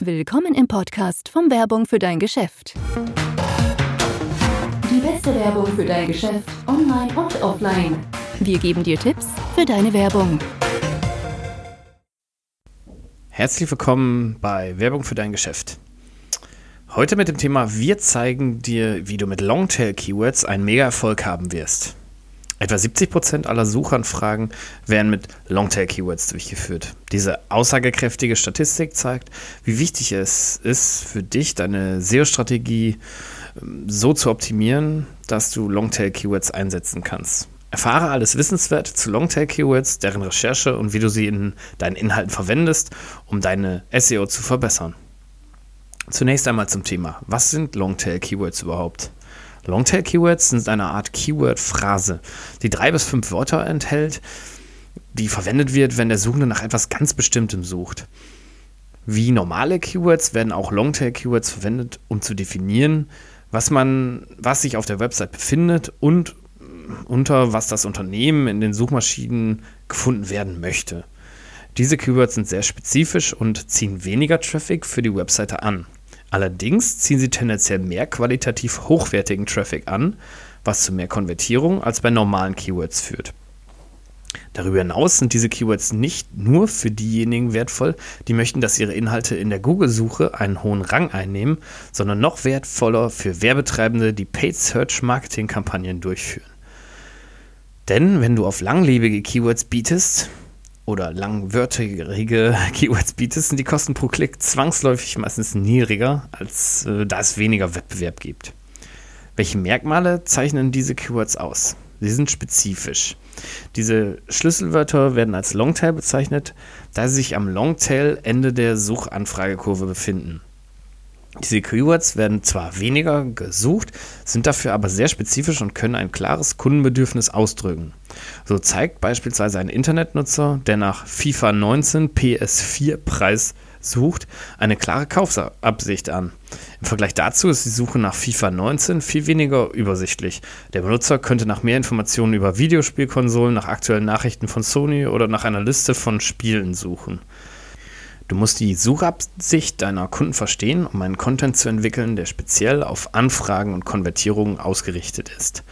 Willkommen im Podcast von Werbung für dein Geschäft. Die beste Werbung für dein Geschäft, online und offline. Wir geben dir Tipps für deine Werbung. Herzlich willkommen bei Werbung für dein Geschäft. Heute mit dem Thema Wir zeigen dir, wie du mit Longtail-Keywords einen Mega-Erfolg haben wirst. Etwa 70% aller Suchanfragen werden mit Longtail-Keywords durchgeführt. Diese aussagekräftige Statistik zeigt, wie wichtig es ist für dich, deine SEO-Strategie ähm, so zu optimieren, dass du Longtail-Keywords einsetzen kannst. Erfahre alles Wissenswerte zu Longtail-Keywords, deren Recherche und wie du sie in deinen Inhalten verwendest, um deine SEO zu verbessern. Zunächst einmal zum Thema. Was sind Longtail-Keywords überhaupt? Longtail-Keywords sind eine Art Keyword-Phrase, die drei bis fünf Wörter enthält, die verwendet wird, wenn der Suchende nach etwas ganz Bestimmtem sucht. Wie normale Keywords werden auch Longtail-Keywords verwendet, um zu definieren, was man, was sich auf der Website befindet und unter was das Unternehmen in den Suchmaschinen gefunden werden möchte. Diese Keywords sind sehr spezifisch und ziehen weniger Traffic für die Webseite an. Allerdings ziehen sie tendenziell mehr qualitativ hochwertigen Traffic an, was zu mehr Konvertierung als bei normalen Keywords führt. Darüber hinaus sind diese Keywords nicht nur für diejenigen wertvoll, die möchten, dass ihre Inhalte in der Google-Suche einen hohen Rang einnehmen, sondern noch wertvoller für Werbetreibende, die Paid Search Marketing Kampagnen durchführen. Denn wenn du auf langlebige Keywords bietest, oder langwörterige Keywords bietest, sind die Kosten pro Klick zwangsläufig meistens niedriger, als äh, da es weniger Wettbewerb gibt. Welche Merkmale zeichnen diese Keywords aus? Sie sind spezifisch. Diese Schlüsselwörter werden als Longtail bezeichnet, da sie sich am Longtail-Ende der Suchanfragekurve befinden. Diese Keywords werden zwar weniger gesucht, sind dafür aber sehr spezifisch und können ein klares Kundenbedürfnis ausdrücken. So zeigt beispielsweise ein Internetnutzer, der nach FIFA 19 PS4 Preis sucht, eine klare Kaufabsicht an. Im Vergleich dazu ist die Suche nach FIFA 19 viel weniger übersichtlich. Der Benutzer könnte nach mehr Informationen über Videospielkonsolen, nach aktuellen Nachrichten von Sony oder nach einer Liste von Spielen suchen. Du musst die Suchabsicht deiner Kunden verstehen, um einen Content zu entwickeln, der speziell auf Anfragen und Konvertierungen ausgerichtet ist.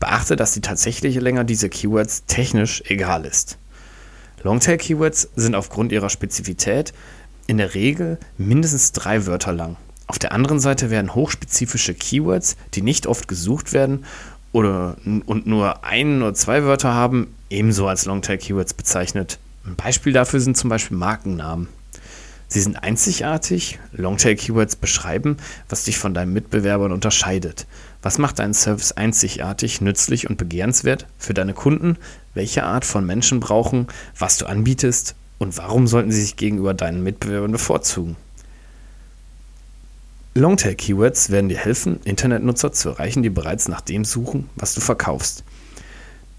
Beachte, dass die tatsächliche Länge dieser Keywords technisch egal ist. Longtail-Keywords sind aufgrund ihrer Spezifität in der Regel mindestens drei Wörter lang. Auf der anderen Seite werden hochspezifische Keywords, die nicht oft gesucht werden oder und nur ein oder zwei Wörter haben, ebenso als Longtail-Keywords bezeichnet. Ein Beispiel dafür sind zum Beispiel Markennamen. Sie sind einzigartig. Longtail-Keywords beschreiben, was dich von deinen Mitbewerbern unterscheidet. Was macht deinen Service einzigartig, nützlich und begehrenswert für deine Kunden? Welche Art von Menschen brauchen, was du anbietest und warum sollten sie sich gegenüber deinen Mitbewerbern bevorzugen? Longtail-Keywords werden dir helfen, Internetnutzer zu erreichen, die bereits nach dem suchen, was du verkaufst.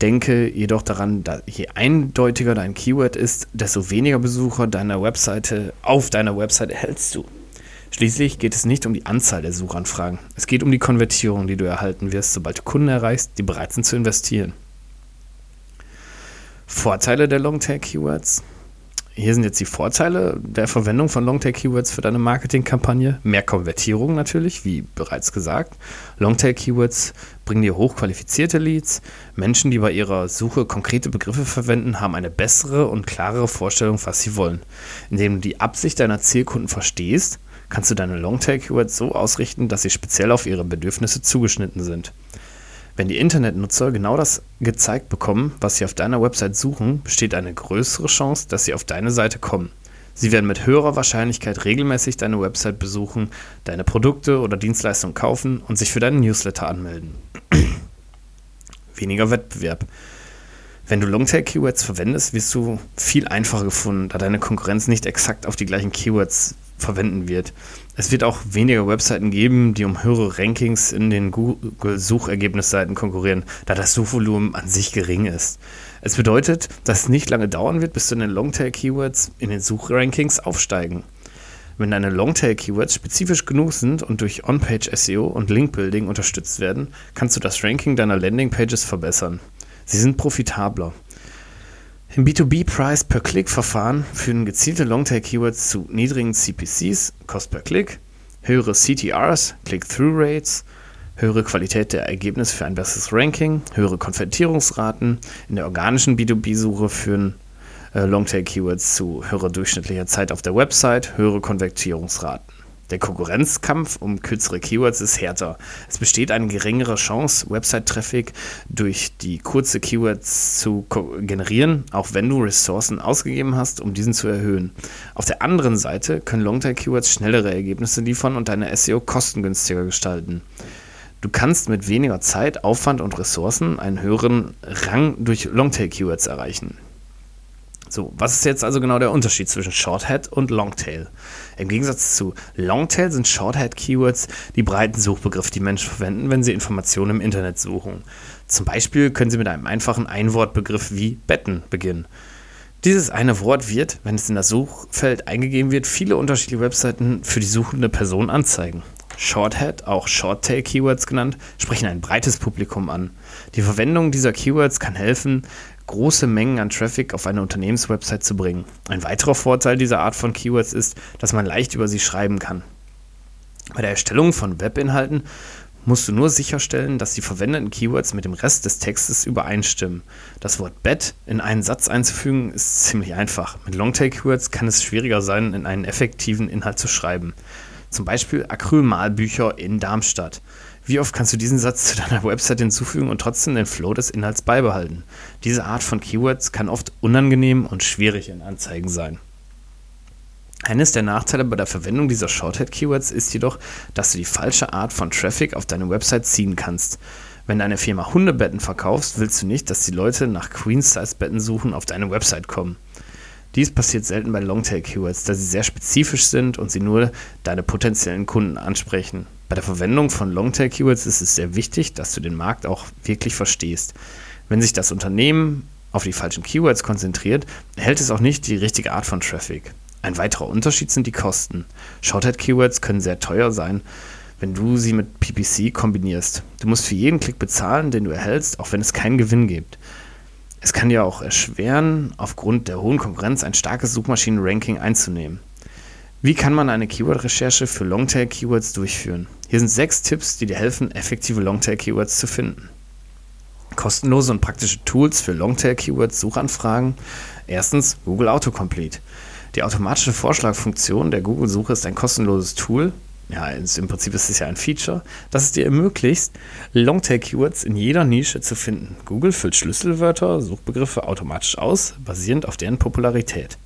Denke jedoch daran, dass je eindeutiger dein Keyword ist, desto weniger Besucher deiner Webseite auf deiner Webseite erhältst du. Schließlich geht es nicht um die Anzahl der Suchanfragen. Es geht um die Konvertierung, die du erhalten wirst, sobald du Kunden erreichst, die bereit sind zu investieren. Vorteile der Longtail-Keywords. Hier sind jetzt die Vorteile der Verwendung von Longtail-Keywords für deine Marketingkampagne. Mehr Konvertierung natürlich, wie bereits gesagt. Longtail-Keywords bringen dir hochqualifizierte Leads. Menschen, die bei ihrer Suche konkrete Begriffe verwenden, haben eine bessere und klarere Vorstellung, was sie wollen. Indem du die Absicht deiner Zielkunden verstehst, kannst du deine Longtail-Keywords so ausrichten, dass sie speziell auf ihre Bedürfnisse zugeschnitten sind. Wenn die Internetnutzer genau das gezeigt bekommen, was sie auf deiner Website suchen, besteht eine größere Chance, dass sie auf deine Seite kommen. Sie werden mit höherer Wahrscheinlichkeit regelmäßig deine Website besuchen, deine Produkte oder Dienstleistungen kaufen und sich für deinen Newsletter anmelden. Weniger Wettbewerb. Wenn du Longtail-Keywords verwendest, wirst du viel einfacher gefunden, da deine Konkurrenz nicht exakt auf die gleichen Keywords verwenden wird. Es wird auch weniger Webseiten geben, die um höhere Rankings in den Google-Suchergebnisseiten konkurrieren, da das Suchvolumen an sich gering ist. Es bedeutet, dass es nicht lange dauern wird, bis deine Longtail-Keywords in den Suchrankings aufsteigen. Wenn deine Longtail-Keywords spezifisch genug sind und durch On-Page-SEO und Link-Building unterstützt werden, kannst du das Ranking deiner Landing-Pages verbessern. Sie sind profitabler. Im B2B Price per Click Verfahren führen gezielte Longtail Keywords zu niedrigen CPCs, Cost per Click, höhere CTRs, Click-Through Rates, höhere Qualität der Ergebnisse für ein besseres Ranking, höhere Konvertierungsraten. In der organischen B2B-Suche führen äh, Longtail-Keywords zu höherer durchschnittlicher Zeit auf der Website, höhere Konvertierungsraten. Der Konkurrenzkampf um kürzere Keywords ist härter. Es besteht eine geringere Chance, Website-Traffic durch die kurze Keywords zu generieren, auch wenn du Ressourcen ausgegeben hast, um diesen zu erhöhen. Auf der anderen Seite können Longtail-Keywords schnellere Ergebnisse liefern und deine SEO kostengünstiger gestalten. Du kannst mit weniger Zeit, Aufwand und Ressourcen einen höheren Rang durch Longtail-Keywords erreichen. So, was ist jetzt also genau der Unterschied zwischen Shorthead und Longtail? Im Gegensatz zu Longtail sind Shorthead-Keywords die breiten Suchbegriffe, die Menschen verwenden, wenn sie Informationen im Internet suchen. Zum Beispiel können sie mit einem einfachen Einwortbegriff wie Betten beginnen. Dieses eine Wort wird, wenn es in das Suchfeld eingegeben wird, viele unterschiedliche Webseiten für die suchende Person anzeigen. Shorthead, auch Shorttail-Keywords genannt, sprechen ein breites Publikum an. Die Verwendung dieser Keywords kann helfen, große Mengen an Traffic auf eine Unternehmenswebsite zu bringen. Ein weiterer Vorteil dieser Art von Keywords ist, dass man leicht über sie schreiben kann. Bei der Erstellung von Webinhalten musst du nur sicherstellen, dass die verwendeten Keywords mit dem Rest des Textes übereinstimmen. Das Wort Bett in einen Satz einzufügen ist ziemlich einfach. Mit Longtail-Keywords kann es schwieriger sein, in einen effektiven Inhalt zu schreiben. Zum Beispiel Acrylmalbücher in Darmstadt. Wie oft kannst du diesen Satz zu deiner Website hinzufügen und trotzdem den Flow des Inhalts beibehalten? Diese Art von Keywords kann oft unangenehm und schwierig in Anzeigen sein. Eines der Nachteile bei der Verwendung dieser Shorthead-Keywords ist jedoch, dass du die falsche Art von Traffic auf deine Website ziehen kannst. Wenn deine Firma Hundebetten verkaufst, willst du nicht, dass die Leute nach Queen-Size-Betten suchen auf deine Website kommen. Dies passiert selten bei Longtail-Keywords, da sie sehr spezifisch sind und sie nur deine potenziellen Kunden ansprechen. Bei der Verwendung von Longtail-Keywords ist es sehr wichtig, dass du den Markt auch wirklich verstehst. Wenn sich das Unternehmen auf die falschen Keywords konzentriert, erhält es auch nicht die richtige Art von Traffic. Ein weiterer Unterschied sind die Kosten. Shorthead-Keywords können sehr teuer sein, wenn du sie mit PPC kombinierst. Du musst für jeden Klick bezahlen, den du erhältst, auch wenn es keinen Gewinn gibt. Es kann dir auch erschweren, aufgrund der hohen Konkurrenz ein starkes Suchmaschinen-Ranking einzunehmen. Wie kann man eine Keyword-Recherche für Longtail-Keywords durchführen? Hier sind sechs Tipps, die dir helfen, effektive Longtail-Keywords zu finden. Kostenlose und praktische Tools für Longtail-Keywords-Suchanfragen. Erstens Google Autocomplete. Die automatische Vorschlagfunktion der Google-Suche ist ein kostenloses Tool. Ja, im Prinzip ist es ja ein Feature, das es dir ermöglicht, Longtail-Keywords in jeder Nische zu finden. Google füllt Schlüsselwörter, Suchbegriffe automatisch aus, basierend auf deren Popularität.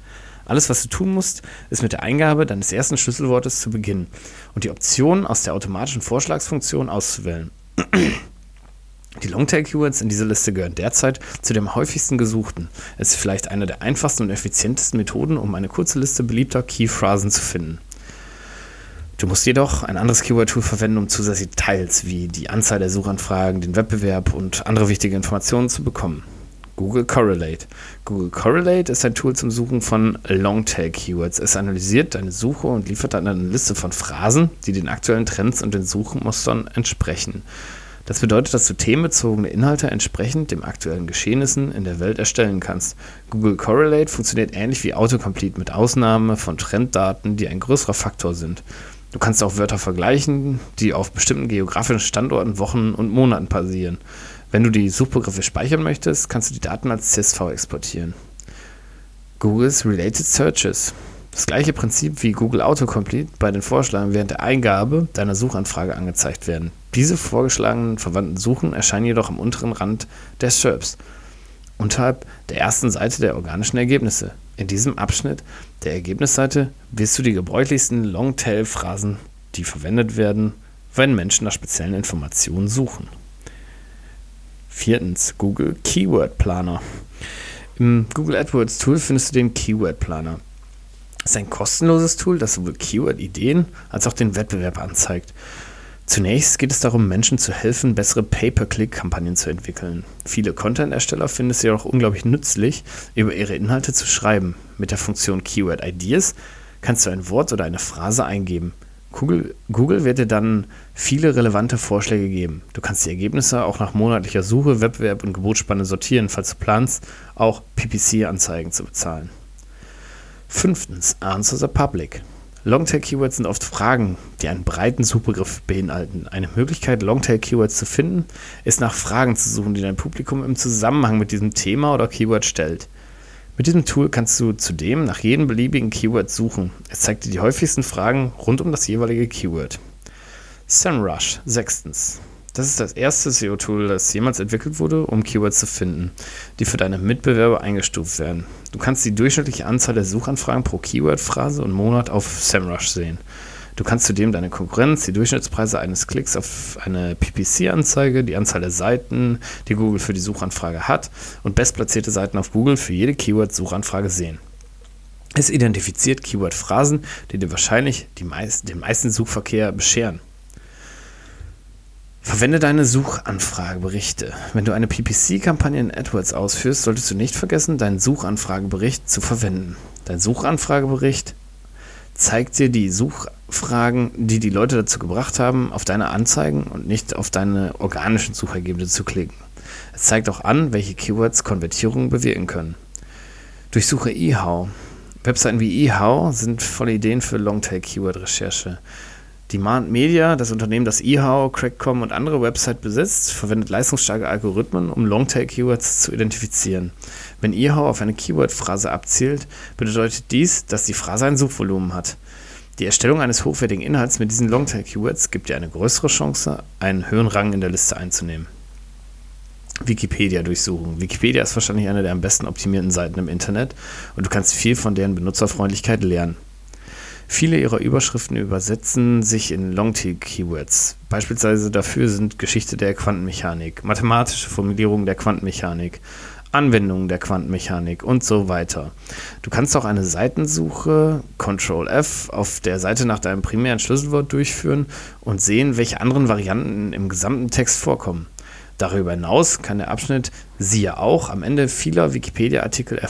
Alles, was du tun musst, ist mit der Eingabe deines ersten Schlüsselwortes zu beginnen und die Option aus der automatischen Vorschlagsfunktion auszuwählen. Die Longtail-Keywords in dieser Liste gehören derzeit zu den häufigsten gesuchten. Es ist vielleicht eine der einfachsten und effizientesten Methoden, um eine kurze Liste beliebter Keyphrasen zu finden. Du musst jedoch ein anderes Keyword-Tool verwenden, um zusätzliche Details wie die Anzahl der Suchanfragen, den Wettbewerb und andere wichtige Informationen zu bekommen. Google Correlate. Google Correlate ist ein Tool zum Suchen von Longtail-Keywords. Es analysiert deine Suche und liefert dann eine Liste von Phrasen, die den aktuellen Trends und den Suchmustern entsprechen. Das bedeutet, dass du themenbezogene Inhalte entsprechend den aktuellen Geschehnissen in der Welt erstellen kannst. Google Correlate funktioniert ähnlich wie Autocomplete mit Ausnahme von Trenddaten, die ein größerer Faktor sind. Du kannst auch Wörter vergleichen, die auf bestimmten geografischen Standorten, Wochen und Monaten basieren. Wenn du die Suchbegriffe speichern möchtest, kannst du die Daten als CSV exportieren. Googles Related Searches. Das gleiche Prinzip wie Google Autocomplete bei den Vorschlägen während der Eingabe deiner Suchanfrage angezeigt werden. Diese vorgeschlagenen verwandten Suchen erscheinen jedoch am unteren Rand der SERPs, unterhalb der ersten Seite der organischen Ergebnisse. In diesem Abschnitt der Ergebnisseite wirst du die gebräuchlichsten Longtail-Phrasen, die verwendet werden, wenn Menschen nach speziellen Informationen suchen. Viertens, Google Keyword Planer. Im Google AdWords Tool findest du den Keyword Planer. Das ist ein kostenloses Tool, das sowohl Keyword-Ideen als auch den Wettbewerb anzeigt. Zunächst geht es darum, Menschen zu helfen, bessere Pay-per-Click-Kampagnen zu entwickeln. Viele Content-Ersteller finden es jedoch unglaublich nützlich, über ihre Inhalte zu schreiben. Mit der Funktion Keyword Ideas kannst du ein Wort oder eine Phrase eingeben. Google, Google wird dir dann viele relevante Vorschläge geben. Du kannst die Ergebnisse auch nach monatlicher Suche, Wettbewerb und Geburtsspanne sortieren, falls du planst, auch PPC-Anzeigen zu bezahlen. Fünftens, Answer the Public. Longtail-Keywords sind oft Fragen, die einen breiten Suchbegriff beinhalten. Eine Möglichkeit, Longtail-Keywords zu finden, ist nach Fragen zu suchen, die dein Publikum im Zusammenhang mit diesem Thema oder Keyword stellt. Mit diesem Tool kannst du zudem nach jedem beliebigen Keyword suchen. Es zeigt dir die häufigsten Fragen rund um das jeweilige Keyword. SEMrush, sechstens. Das ist das erste SEO-Tool, das jemals entwickelt wurde, um Keywords zu finden, die für deine Mitbewerber eingestuft werden. Du kannst die durchschnittliche Anzahl der Suchanfragen pro Keyword-Phrase und Monat auf SEMrush sehen. Du kannst zudem deine Konkurrenz, die Durchschnittspreise eines Klicks auf eine PPC-Anzeige, die Anzahl der Seiten, die Google für die Suchanfrage hat und bestplatzierte Seiten auf Google für jede Keyword-Suchanfrage sehen. Es identifiziert Keyword-Phrasen, die dir wahrscheinlich meist, den meisten Suchverkehr bescheren. Verwende deine Suchanfrageberichte. Wenn du eine PPC-Kampagne in AdWords ausführst, solltest du nicht vergessen, deinen Suchanfragebericht zu verwenden. Dein Suchanfragebericht zeigt dir die Suchfragen, die die Leute dazu gebracht haben, auf deine Anzeigen und nicht auf deine organischen Suchergebnisse zu klicken. Es zeigt auch an, welche Keywords Konvertierungen bewirken können. Durchsuche eHow. Webseiten wie eHow sind volle Ideen für Longtail-Keyword-Recherche. Demand Media, das Unternehmen, das eHow, Crackcom und andere Websites besitzt, verwendet leistungsstarke Algorithmen, um Longtail-Keywords zu identifizieren. Wenn eHow auf eine Keyword-Phrase abzielt, bedeutet dies, dass die Phrase ein Suchvolumen hat. Die Erstellung eines hochwertigen Inhalts mit diesen Longtail-Keywords gibt dir eine größere Chance, einen höheren Rang in der Liste einzunehmen. Wikipedia-Durchsuchung. Wikipedia ist wahrscheinlich eine der am besten optimierten Seiten im Internet und du kannst viel von deren Benutzerfreundlichkeit lernen. Viele ihrer Überschriften übersetzen sich in Longtail-Keywords. Beispielsweise dafür sind Geschichte der Quantenmechanik, mathematische Formulierungen der Quantenmechanik, Anwendungen der Quantenmechanik und so weiter. Du kannst auch eine Seitensuche Ctrl F auf der Seite nach deinem primären Schlüsselwort durchführen und sehen, welche anderen Varianten im gesamten Text vorkommen. Darüber hinaus kann der Abschnitt siehe auch am Ende vieler Wikipedia-Artikel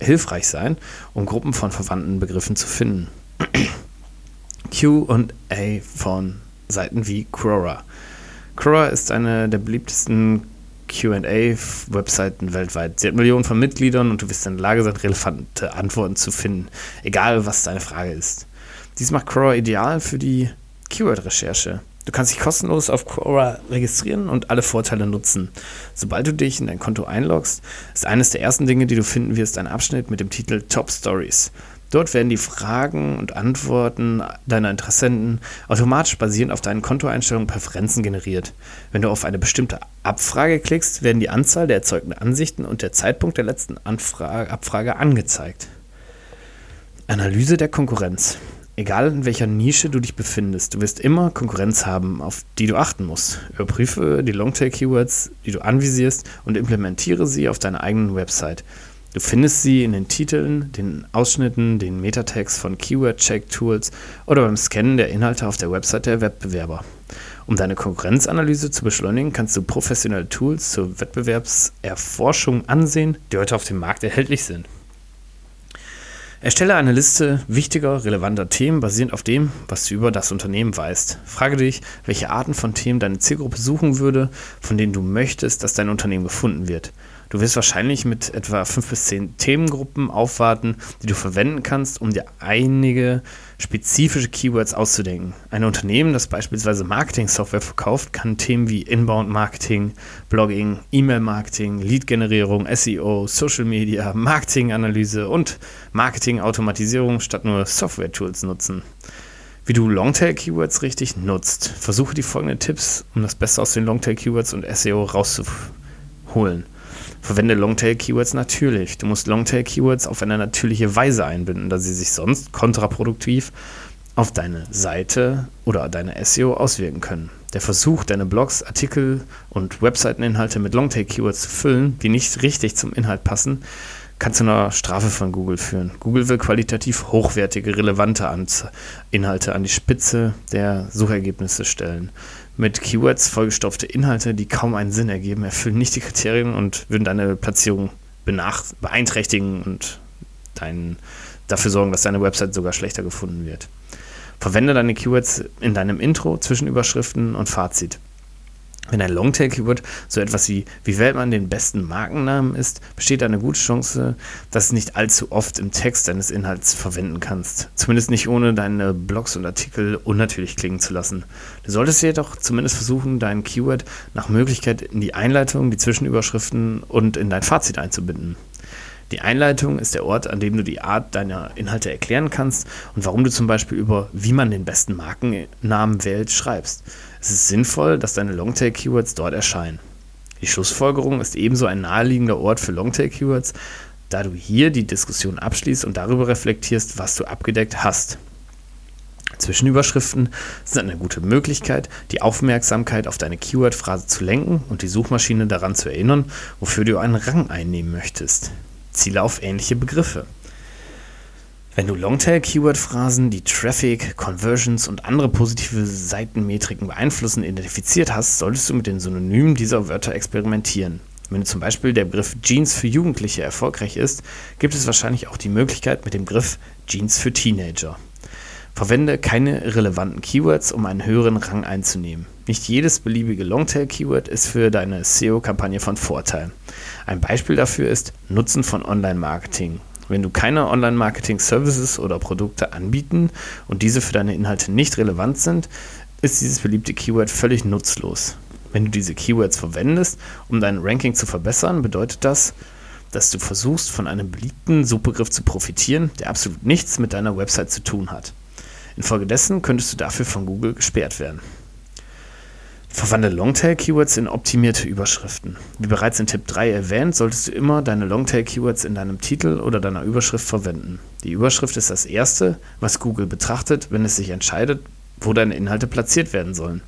hilfreich sein, um Gruppen von verwandten Begriffen zu finden. QA von Seiten wie Quora. Quora ist eine der beliebtesten QA-Webseiten weltweit. Sie hat Millionen von Mitgliedern und du wirst in der Lage sein, relevante Antworten zu finden, egal was deine Frage ist. Dies macht Quora ideal für die Keyword-Recherche. Du kannst dich kostenlos auf Quora registrieren und alle Vorteile nutzen. Sobald du dich in dein Konto einloggst, ist eines der ersten Dinge, die du finden wirst, ein Abschnitt mit dem Titel Top Stories. Dort werden die Fragen und Antworten deiner Interessenten automatisch basierend auf deinen Kontoeinstellungen Präferenzen generiert. Wenn du auf eine bestimmte Abfrage klickst, werden die Anzahl der erzeugten Ansichten und der Zeitpunkt der letzten Anfrage, Abfrage angezeigt. Analyse der Konkurrenz. Egal in welcher Nische du dich befindest, du wirst immer Konkurrenz haben, auf die du achten musst. Überprüfe die Longtail-Keywords, die du anvisierst und implementiere sie auf deiner eigenen Website. Du findest sie in den Titeln, den Ausschnitten, den Metatext von Keyword-Check-Tools oder beim Scannen der Inhalte auf der Website der Wettbewerber. Um deine Konkurrenzanalyse zu beschleunigen, kannst du professionelle Tools zur Wettbewerbserforschung ansehen, die heute auf dem Markt erhältlich sind. Erstelle eine Liste wichtiger, relevanter Themen basierend auf dem, was du über das Unternehmen weißt. Frage dich, welche Arten von Themen deine Zielgruppe suchen würde, von denen du möchtest, dass dein Unternehmen gefunden wird. Du wirst wahrscheinlich mit etwa fünf bis zehn Themengruppen aufwarten, die du verwenden kannst, um dir einige spezifische Keywords auszudenken. Ein Unternehmen, das beispielsweise Marketing-Software verkauft, kann Themen wie Inbound-Marketing, Blogging, E-Mail-Marketing, Lead-Generierung, SEO, Social Media, Marketing-Analyse und Marketing-Automatisierung statt nur Software-Tools nutzen. Wie du Longtail-Keywords richtig nutzt. Versuche die folgenden Tipps, um das Beste aus den Longtail-Keywords und SEO rauszuholen. Verwende Longtail-Keywords natürlich. Du musst Longtail-Keywords auf eine natürliche Weise einbinden, da sie sich sonst kontraproduktiv auf deine Seite oder deine SEO auswirken können. Der Versuch, deine Blogs, Artikel und Webseiteninhalte mit Longtail-Keywords zu füllen, die nicht richtig zum Inhalt passen, kann zu einer Strafe von Google führen. Google will qualitativ hochwertige, relevante Inhalte an die Spitze der Suchergebnisse stellen mit Keywords vollgestopfte Inhalte, die kaum einen Sinn ergeben, erfüllen nicht die Kriterien und würden deine Platzierung beeinträchtigen und dein, dafür sorgen, dass deine Website sogar schlechter gefunden wird. Verwende deine Keywords in deinem Intro, Zwischenüberschriften und Fazit. Wenn ein Longtail-Keyword so etwas wie wie wählt man den besten Markennamen ist, besteht eine gute Chance, dass du nicht allzu oft im Text deines Inhalts verwenden kannst. Zumindest nicht ohne deine Blogs und Artikel unnatürlich klingen zu lassen. Du solltest jedoch zumindest versuchen, dein Keyword nach Möglichkeit in die Einleitung, die Zwischenüberschriften und in dein Fazit einzubinden. Die Einleitung ist der Ort, an dem du die Art deiner Inhalte erklären kannst und warum du zum Beispiel über wie man den besten Markennamen wählt schreibst. Es ist sinnvoll, dass deine Longtail-Keywords dort erscheinen. Die Schlussfolgerung ist ebenso ein naheliegender Ort für Longtail-Keywords, da du hier die Diskussion abschließt und darüber reflektierst, was du abgedeckt hast. Zwischenüberschriften sind eine gute Möglichkeit, die Aufmerksamkeit auf deine Keyword-Phrase zu lenken und die Suchmaschine daran zu erinnern, wofür du einen Rang einnehmen möchtest. Ziele auf ähnliche Begriffe. Wenn du Longtail-Keyword-Phrasen, die Traffic, Conversions und andere positive Seitenmetriken beeinflussen, identifiziert hast, solltest du mit den Synonymen dieser Wörter experimentieren. Wenn zum Beispiel der Begriff Jeans für Jugendliche erfolgreich ist, gibt es wahrscheinlich auch die Möglichkeit mit dem Begriff Jeans für Teenager. Verwende keine relevanten Keywords, um einen höheren Rang einzunehmen. Nicht jedes beliebige Longtail-Keyword ist für deine SEO-Kampagne von Vorteil. Ein Beispiel dafür ist Nutzen von Online-Marketing. Wenn du keine Online-Marketing-Services oder Produkte anbieten und diese für deine Inhalte nicht relevant sind, ist dieses beliebte Keyword völlig nutzlos. Wenn du diese Keywords verwendest, um dein Ranking zu verbessern, bedeutet das, dass du versuchst, von einem beliebten Suchbegriff zu profitieren, der absolut nichts mit deiner Website zu tun hat. Infolgedessen könntest du dafür von Google gesperrt werden. Verwandle Longtail-Keywords in optimierte Überschriften. Wie bereits in Tipp 3 erwähnt, solltest du immer deine Longtail-Keywords in deinem Titel oder deiner Überschrift verwenden. Die Überschrift ist das Erste, was Google betrachtet, wenn es sich entscheidet, wo deine Inhalte platziert werden sollen.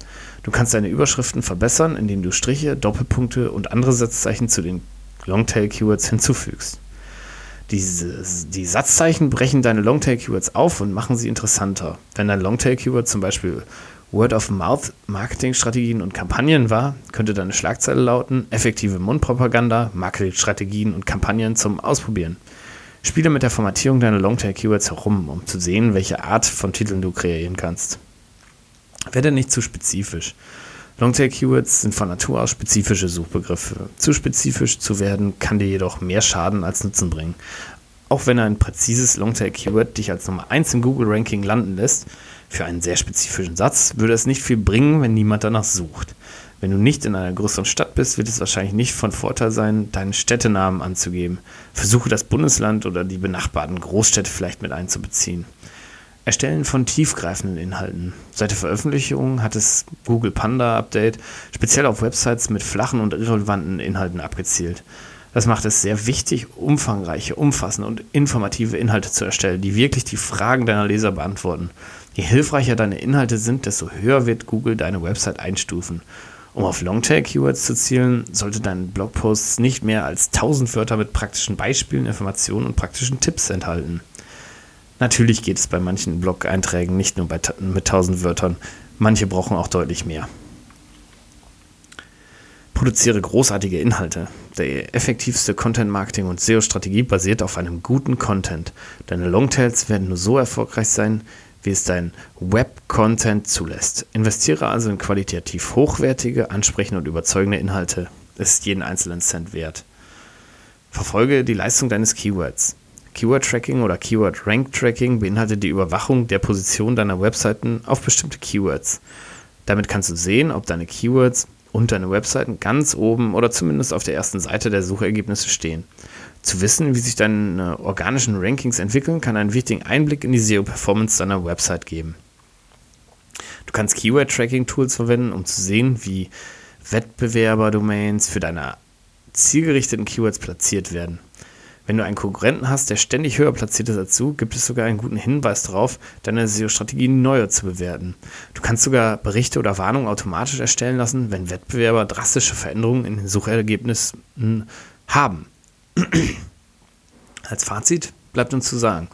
Du kannst deine Überschriften verbessern, indem du Striche, Doppelpunkte und andere Satzzeichen zu den Longtail-Keywords hinzufügst. Diese, die Satzzeichen brechen deine Longtail-Keywords auf und machen sie interessanter. Wenn dein Longtail-Keyword zum Beispiel Word-of-Mouth-Marketing-Strategien und Kampagnen war, könnte deine Schlagzeile lauten: Effektive Mundpropaganda, Marketingstrategien und Kampagnen zum Ausprobieren. Spiele mit der Formatierung deiner Longtail-Keywords herum, um zu sehen, welche Art von Titeln du kreieren kannst. Werde nicht zu spezifisch. Longtail-Keywords sind von Natur aus spezifische Suchbegriffe. Zu spezifisch zu werden kann dir jedoch mehr Schaden als Nutzen bringen. Auch wenn ein präzises Longtail-Keyword dich als Nummer 1 im Google-Ranking landen lässt, für einen sehr spezifischen Satz würde es nicht viel bringen, wenn niemand danach sucht. Wenn du nicht in einer größeren Stadt bist, wird es wahrscheinlich nicht von Vorteil sein, deinen Städtenamen anzugeben. Versuche das Bundesland oder die benachbarten Großstädte vielleicht mit einzubeziehen. Erstellen von tiefgreifenden Inhalten. Seit der Veröffentlichung hat es Google Panda Update speziell auf Websites mit flachen und irrelevanten Inhalten abgezielt. Das macht es sehr wichtig, umfangreiche, umfassende und informative Inhalte zu erstellen, die wirklich die Fragen deiner Leser beantworten. Je hilfreicher deine Inhalte sind, desto höher wird Google deine Website einstufen. Um auf Longtail-Keywords zu zielen, sollte dein Blogpost nicht mehr als 1000 Wörter mit praktischen Beispielen, Informationen und praktischen Tipps enthalten. Natürlich geht es bei manchen Blog-Einträgen nicht nur bei, mit 1000 Wörtern, manche brauchen auch deutlich mehr. Produziere großartige Inhalte. Der effektivste Content-Marketing- und SEO-Strategie basiert auf einem guten Content. Deine Longtails werden nur so erfolgreich sein, wie es dein Web-Content zulässt. Investiere also in qualitativ hochwertige, ansprechende und überzeugende Inhalte. Es ist jeden einzelnen Cent wert. Verfolge die Leistung deines Keywords. Keyword-Tracking oder Keyword-Rank-Tracking beinhaltet die Überwachung der Position deiner Webseiten auf bestimmte Keywords. Damit kannst du sehen, ob deine Keywords und deine Webseiten ganz oben oder zumindest auf der ersten Seite der Suchergebnisse stehen. Zu wissen, wie sich deine organischen Rankings entwickeln, kann einen wichtigen Einblick in die SEO-Performance deiner Website geben. Du kannst Keyword-Tracking-Tools verwenden, um zu sehen, wie Wettbewerber-Domains für deine zielgerichteten Keywords platziert werden. Wenn du einen Konkurrenten hast, der ständig höher platziert ist als du, gibt es sogar einen guten Hinweis darauf, deine SEO-Strategie neuer zu bewerten. Du kannst sogar Berichte oder Warnungen automatisch erstellen lassen, wenn Wettbewerber drastische Veränderungen in den Suchergebnissen haben. Als Fazit bleibt uns zu sagen,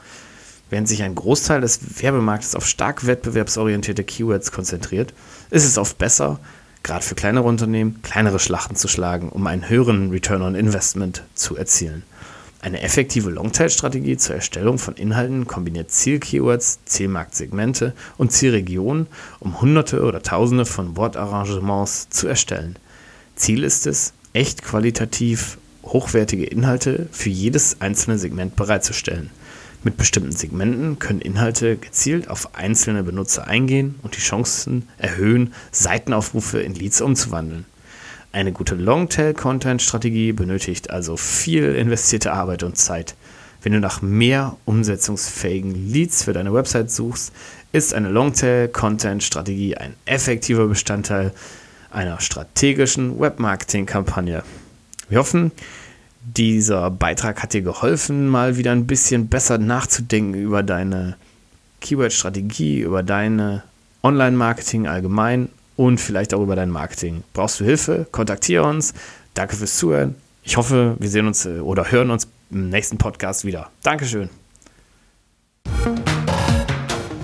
während sich ein Großteil des Werbemarktes auf stark wettbewerbsorientierte Keywords konzentriert, ist es oft besser, gerade für kleinere Unternehmen, kleinere Schlachten zu schlagen, um einen höheren Return on Investment zu erzielen. Eine effektive Longtail-Strategie zur Erstellung von Inhalten kombiniert Ziel-Keywords, Zielmarktsegmente und Zielregionen, um hunderte oder tausende von Wortarrangements zu erstellen. Ziel ist es, echt qualitativ hochwertige Inhalte für jedes einzelne Segment bereitzustellen. Mit bestimmten Segmenten können Inhalte gezielt auf einzelne Benutzer eingehen und die Chancen erhöhen, Seitenaufrufe in Leads umzuwandeln. Eine gute Longtail-Content-Strategie benötigt also viel investierte Arbeit und Zeit. Wenn du nach mehr umsetzungsfähigen Leads für deine Website suchst, ist eine Longtail-Content-Strategie ein effektiver Bestandteil einer strategischen Webmarketing-Kampagne. Wir hoffen, dieser Beitrag hat dir geholfen, mal wieder ein bisschen besser nachzudenken über deine Keyword-Strategie, über deine Online-Marketing allgemein und vielleicht auch über dein Marketing. Brauchst du Hilfe? Kontaktiere uns. Danke fürs Zuhören. Ich hoffe, wir sehen uns äh, oder hören uns im nächsten Podcast wieder. Dankeschön.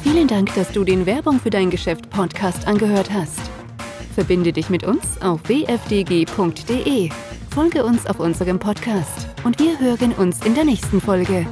Vielen Dank, dass du den Werbung für dein Geschäft Podcast angehört hast. Verbinde dich mit uns auf wfdg.de. Folge uns auf unserem Podcast und wir hören uns in der nächsten Folge.